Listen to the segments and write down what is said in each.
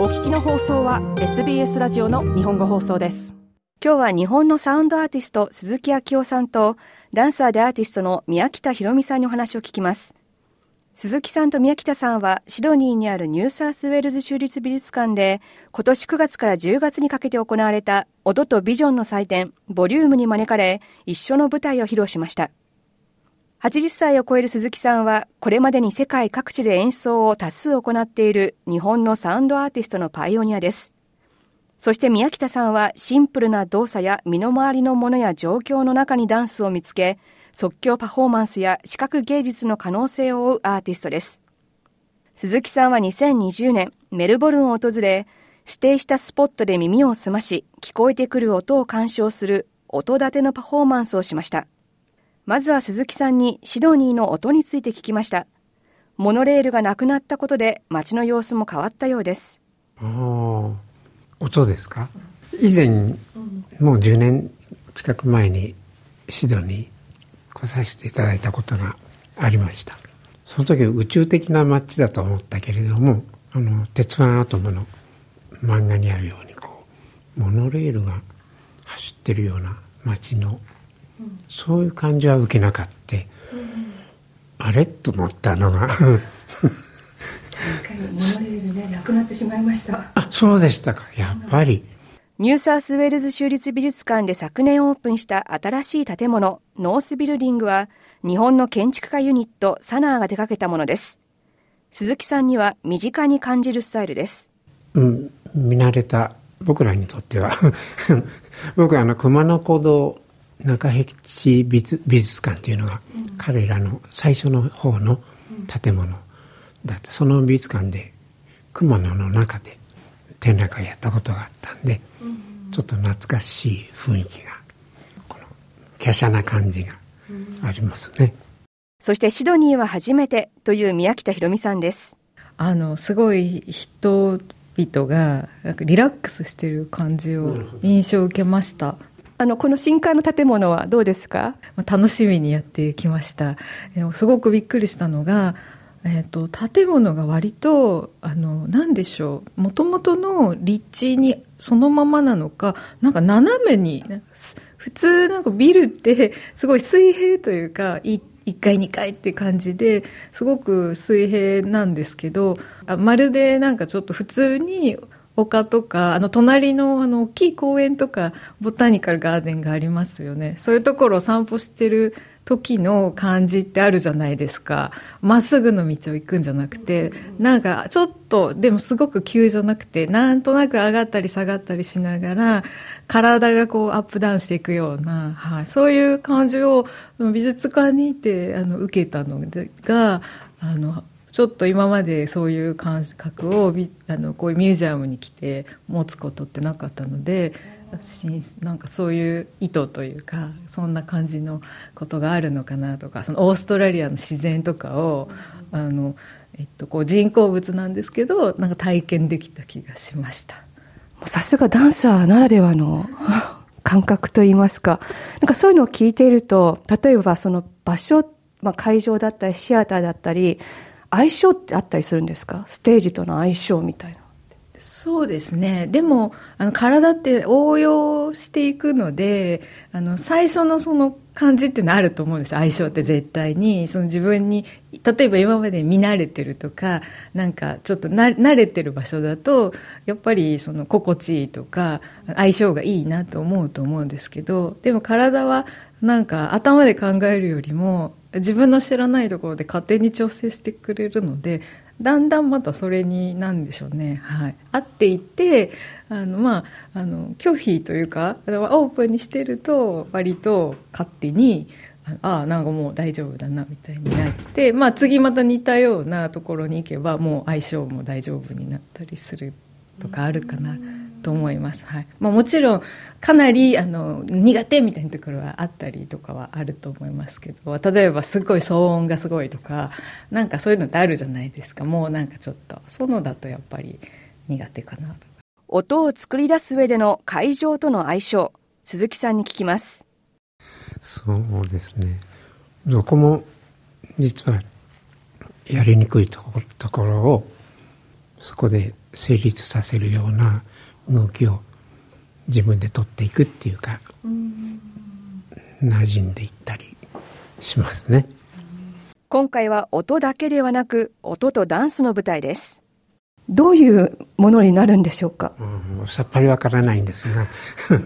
お聞きの放送は SBS ラジオの日本語放送です。今日は日本のサウンドアーティスト鈴木明夫さんとダンサーでアーティストの宮北ひろみさんにお話を聞きます。鈴木さんと宮北さんはシドニーにあるニューサースウェールズ州立美術館で今年9月から10月にかけて行われた音とビジョンの祭典ボリュームに招かれ一緒の舞台を披露しました。80歳を超える鈴木さんは、これまでに世界各地で演奏を多数行っている日本のサウンドアーティストのパイオニアです。そして宮北さんはシンプルな動作や身の回りのものや状況の中にダンスを見つけ、即興パフォーマンスや視覚芸術の可能性を追うアーティストです。鈴木さんは2020年、メルボルンを訪れ、指定したスポットで耳を澄まし、聞こえてくる音を鑑賞する音立てのパフォーマンスをしました。まずは鈴木さんにシドニーの音について聞きました。モノレールがなくなったことで街の様子も変わったようです。音ですか？以前もう10年近く前にシドニー来させていただいたことがありました。その時宇宙的な街だと思ったけれどもあの鉄腕アトムの漫画にあるようにこうモノレールが走ってるような街のそういう感じは受けなかった、うん、あれ？と思ったのが。確かにモノレールね。なくなってしまいました。あそうでしたか。やっぱり、ニューサウスウェールズ州立美術館で昨年オープンした新しい建物ノースビルディングは日本の建築家ユニット SANAA が手掛けたものです。鈴木さんには身近に感じるスタイルです。うん。見慣れた僕らにとっては。僕はあの熊野古道中辺路美術美術館っていうのが彼らの最初の方の建物だってその美術館で熊野の中で展覧会やったことがあったんでちょっと懐かしい雰囲気がこの華奢な感じがありますね。そしてシドニーは初めてという宮北ひろみさんです。あのすごい人々がなんかリラックスしてる感じを印象を受けましたあの、この新館の建物はどうですか？楽しみにやってきました。えすごくびっくりしたのが、えーと、建物が割とあの何でしょう？もともとの立地にそのままなのかなんか斜めに普通なんかビルってすごい水平というか1階2階って感じですごく水平なんですけどあまるでなんかちょっと普通に丘とか、あの、隣の、あの、大きい公園とか、ボタニカルガーデンがありますよね。そういうところを散歩してる時の感じってあるじゃないですか。まっすぐの道を行くんじゃなくて、なんか、ちょっと、でもすごく急じゃなくて、なんとなく上がったり下がったりしながら、体がこう、アップダウンしていくような、はい、そういう感じを、美術館にいて、あの、受けたのが、あの、ちょっと今までそういう感覚をあのこういうミュージアムに来て持つことってなかったのでなんかそういう意図というかそんな感じのことがあるのかなとかそのオーストラリアの自然とかをあの、えっと、こう人工物なんですけどなんか体験できた気がしました。さすがダンサーならではの 感覚といいますかなんかそういうのを聞いていると例えばその場所、まあ、会場だったりシアターだったり相性ってあったりするんですか？ステージとの相性みたいな。そうですね。でも、あの、体って応用していくので、あの、最初のその感じっていうのはあると思うんです相性って絶対に。その自分に、例えば今まで見慣れてるとか、なんかちょっと慣れてる場所だと、やっぱりその心地いいとか、相性がいいなと思うと思うんですけど、でも体はなんか頭で考えるよりも、自分の知らないところで勝手に調整してくれるのでだんだんまたそれになんでしょうね、はい、合っていってあの、まあ、あの拒否というかオープンにしてると割と勝手にああなんかもう大丈夫だなみたいになって、まあ、次また似たようなところに行けばもう相性も大丈夫になったりするとかあるかな。と思います、はい。まあ、もちろんかなりあの苦手みたいなところはあったりとかはあると思いますけど例えばすごい騒音がすごいとかなんかそういうのってあるじゃないですか。もうなんかちょっとそのだとやっぱり苦手かなと音を作り出す上での会場との相性鈴木さんに聞きます。そうですね。どこも実はやりにくいところをそこで成立させるような動きを自分で取っていくっていうか、馴染んでいったりしますね。今回は音だけではなく音とダンスの舞台です。どういうものになるんでしょうか、うん、さっぱりわからないんですが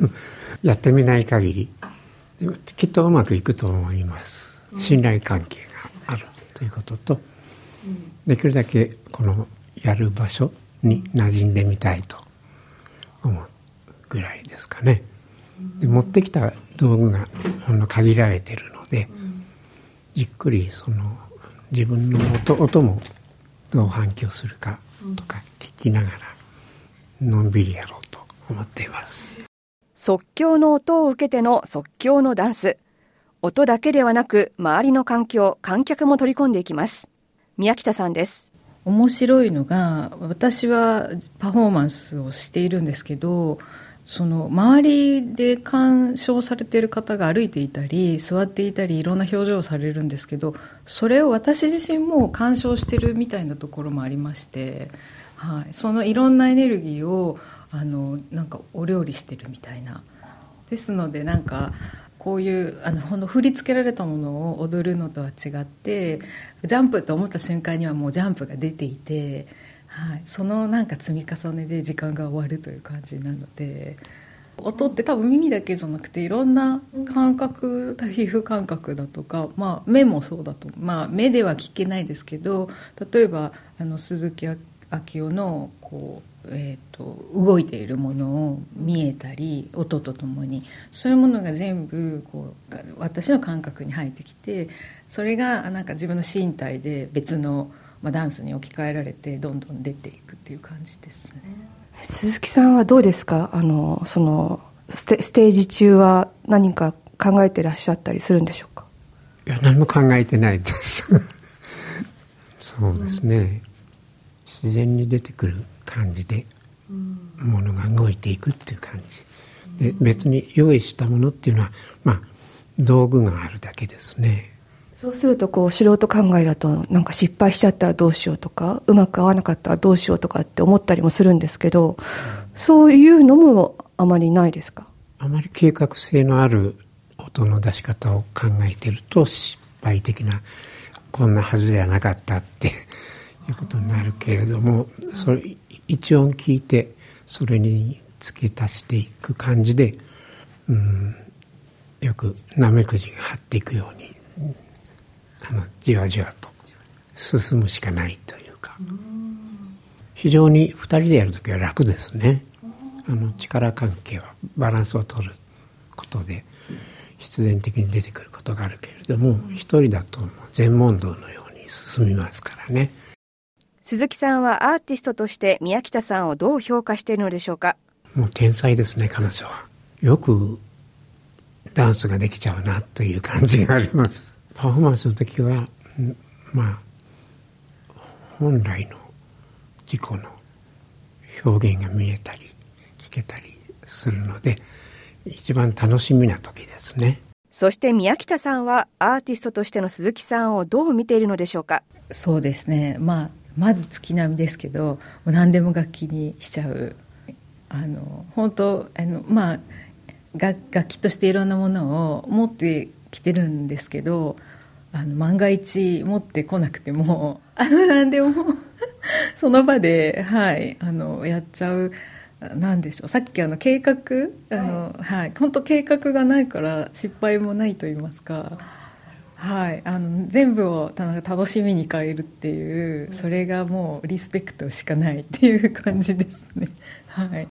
やってみない限りきっとうまくいくと思います。信頼関係があるということと、できるだけこのやる場所に馴染んでみたいと思うぐらいですかね。で持ってきた道具がほんの限られてるので、じっくりその自分の音音もどう反響するかとか聞きながらのんびりやろうと思っています。即興の音を受けての即興のダンス。音だけではなく周りの環境観客も取り込んでいきます。宮北さんです面白いのが私はパフォーマンスをしているんですけどその周りで鑑賞されている方が歩いていたり座っていたりいろんな表情をされるんですけどそれを私自身も鑑賞してるみたいなところもありまして、はい、そのいろんなエネルギーをあのなんかお料理してるみたいな。ですのでなんかこういうあのほんの振り付けられたものを踊るのとは違ってジャンプと思った瞬間にはもうジャンプが出ていて。はい、そのなんか積み重ねで時間が終わるという感じなので音って多分耳だけじゃなくていろんな感覚皮膚感覚だとか、まあ、目もそうだと、まあ、目では聞けないですけど例えばあの鈴木明夫のこう、えーと、動いているものを見えたり音とともにそういうものが全部こう私の感覚に入ってきてそれがなんか自分の身体で別の。まあ、ダンスに置き換えられてどんどん出ていくっていう感じですね。鈴木さんはどうですか？あのそのステステージ中は何か考えてらっしゃったりするんでしょうか？いや何も考えてないです。そうですね、うん、自然に出てくる感じで、ものが動いていくっていう感じ。で別に用意したものっていうのはまあ道具があるだけですね。そうするとこう素人考えだとなんか失敗しちゃったらどうしようとかうまく合わなかったらどうしようとかって思ったりもするんですけど、そういうのもあまりないですか？あまり計画性のある音の出し方を考えてると失敗的なこんなはずではなかったっていうことになるけれどもそれ一音聞いてそれに付け足していく感じで、うん、よくなめくじが張っていくようにあのじわじわと進むしかないというか。非常に2人でやる時は楽ですね。あの力関係はバランスを取ることで必然的に出てくることがあるけれども一人だと全問答のように進みますからね。鈴木さんはアーティストとして宮北さんをどう評価しているのでしょうか？もう天才ですね彼女は。よくダンスができちゃうなという感じがあります。パフォーマンスの時はまあ本来の自己の表現が見えたり聞けたりするので一番楽しみな時ですね。そして宮北さんはアーティストとしての鈴木さんをどう見ているのでしょうか？そうですね。まあまず月並みですけど何でも楽器にしちゃう。あの本当あのまあ楽器としていろんなものを持って来てるんですけどあの万が一持ってこなくても あの何でも その場で、はい、あのやっちゃうなんでしょう。さっきあの計画あの、はい、本当計画がないから失敗もないと言いますか。はい、あの全部を楽しみに変えるっていうそれがもうリスペクトしかないっていう感じですね、はい、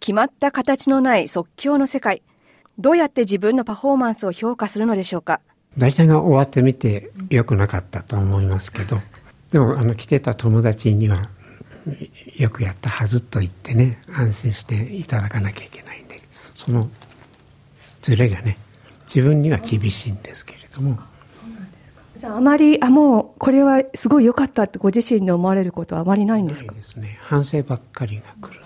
決まった形のない即興の世界。どうやって自分のパフォーマンスを評価するのでしょうか？大体が終わってみてよくなかったと思いますけど。でもあの来てた友達にはよくやったはずと言ってね安心していただかなきゃいけないんでそのズレがね自分には厳しいんですけれども。じゃああまりあもうこれはすごい良かったってご自身で思われることはあまりないんですか？ですね。反省ばっかりが来る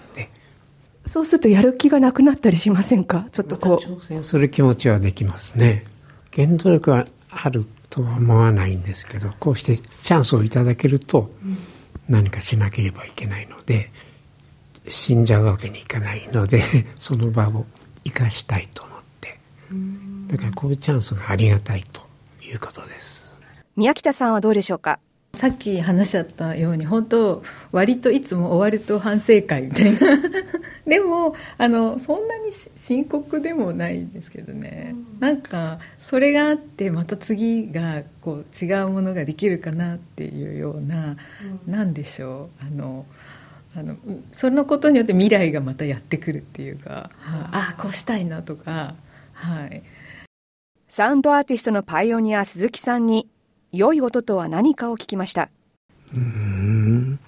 そうするとやる気がなくなったりしませんか？ちょっとこう、挑戦する気持ちはできますね。原動力はあるとは思わないんですけどこうしてチャンスをいただけると、何かしなければいけないので死んじゃうわけにいかないので その場を生かしたいと思って。だからこういうチャンスがありがたいということです宮北さんはどうでしょうか？さっき話し合ったように本当割といつも終わると反省会みたいな。でもあのそんなに深刻でもないですけどね、うん、なんかそれがあってまた次がこう違うものができるかなっていうような、うん、なんでしょう。あのあのそのことによって未来がまたやってくるっていうか、はあ、あこうしたいなとかはい。サウンドアーティストのパイオニア鈴木さんに良い音とは何かを聞きました。うん。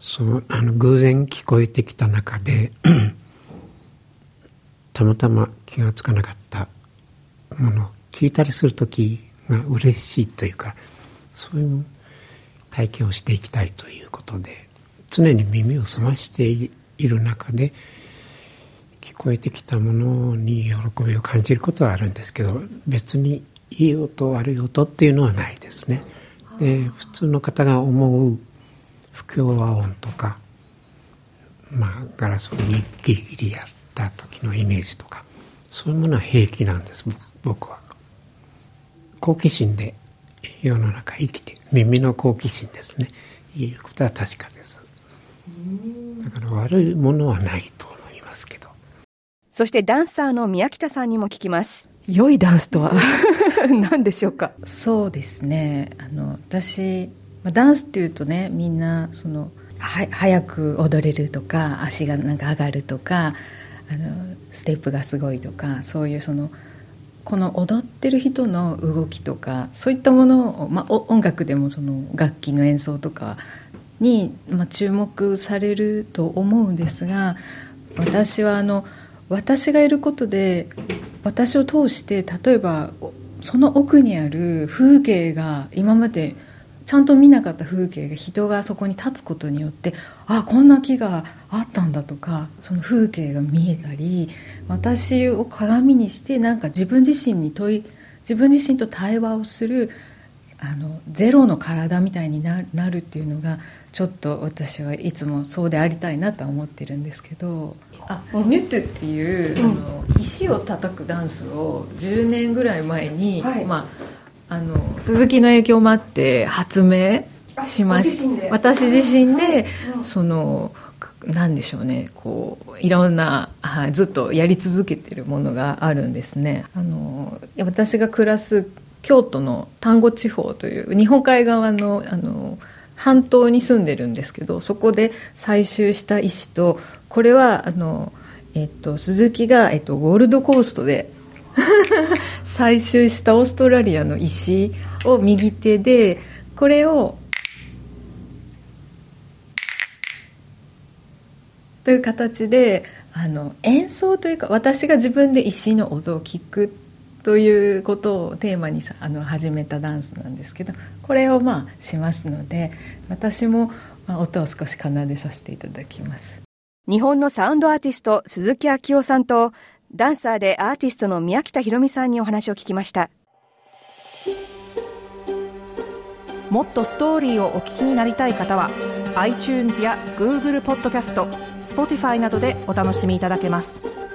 そうあの偶然聞こえてきた中で たまたま気が付かなかったもの聞いたりする時が嬉しいというかそういう体験をしていきたいということで常に耳を澄ましている中で聞こえてきたものに喜びを感じることはあるんですけど別にいい音悪い音っていうのはないですね。で普通の方が思う不協和音とか、まあ、ガラスをギリギリやった時のイメージとかそういうものは平気なんです僕は。好奇心で世の中生きて耳の好奇心ですね。いうことは確かです。だから悪いものはないと思いますけど。そしてダンサーの宮北さんにも聞きます。良いダンスとは？何でしょうか？そうですね。あの私ダンスっていうとねみんなそのは早く踊れるとか足がなんか上がるとかあのステップがすごいとかそういうそのこの踊ってる人の動きとかそういったものを、まあ、音楽でもその楽器の演奏とかに、まあ、注目されると思うんですが私はあの私がいることで私を通して例えばその奥にある風景が今までちゃんと見なかった風景が人がそこに立つことによってあこんな木があったんだとかその風景が見えたり私を鏡にしてなんか自分自身に問い自分自身と対話をするあのゼロの体みたいになるっていうのがちょっと私はいつもそうでありたいなとは思ってるんですけどあニュットっていう、うん、あの石を叩くダンスを10年ぐらい前に、はい、まあ、あの鈴木の影響もあって発明しまし私自身で、うん、そのなんでしょうねこういろんな、はい、ずっとやり続けてるものがあるんですね。あの私が暮らす京都の丹後地方という日本海側のあの半島に住んでるんですけどそこで採集した石とこれはあの、えっと、鈴木が、えっと、ゴールドコーストで 採集したオーストラリアの石を右手でこれをという形であの演奏というか私が自分で石の音を聞くということをテーマにあの始めたダンスなんですけどこれをまあしますので私もまあ音を少し奏でさせていただきます。日本のサウンドアーティスト鈴木昭夫さんとダンサーでアーティストの宮北ひろみさんにお話を聞きました。もっとストーリーをお聞きになりたい方は iTunes や Google ポッドキャスト Spotify などでお楽しみいただけます。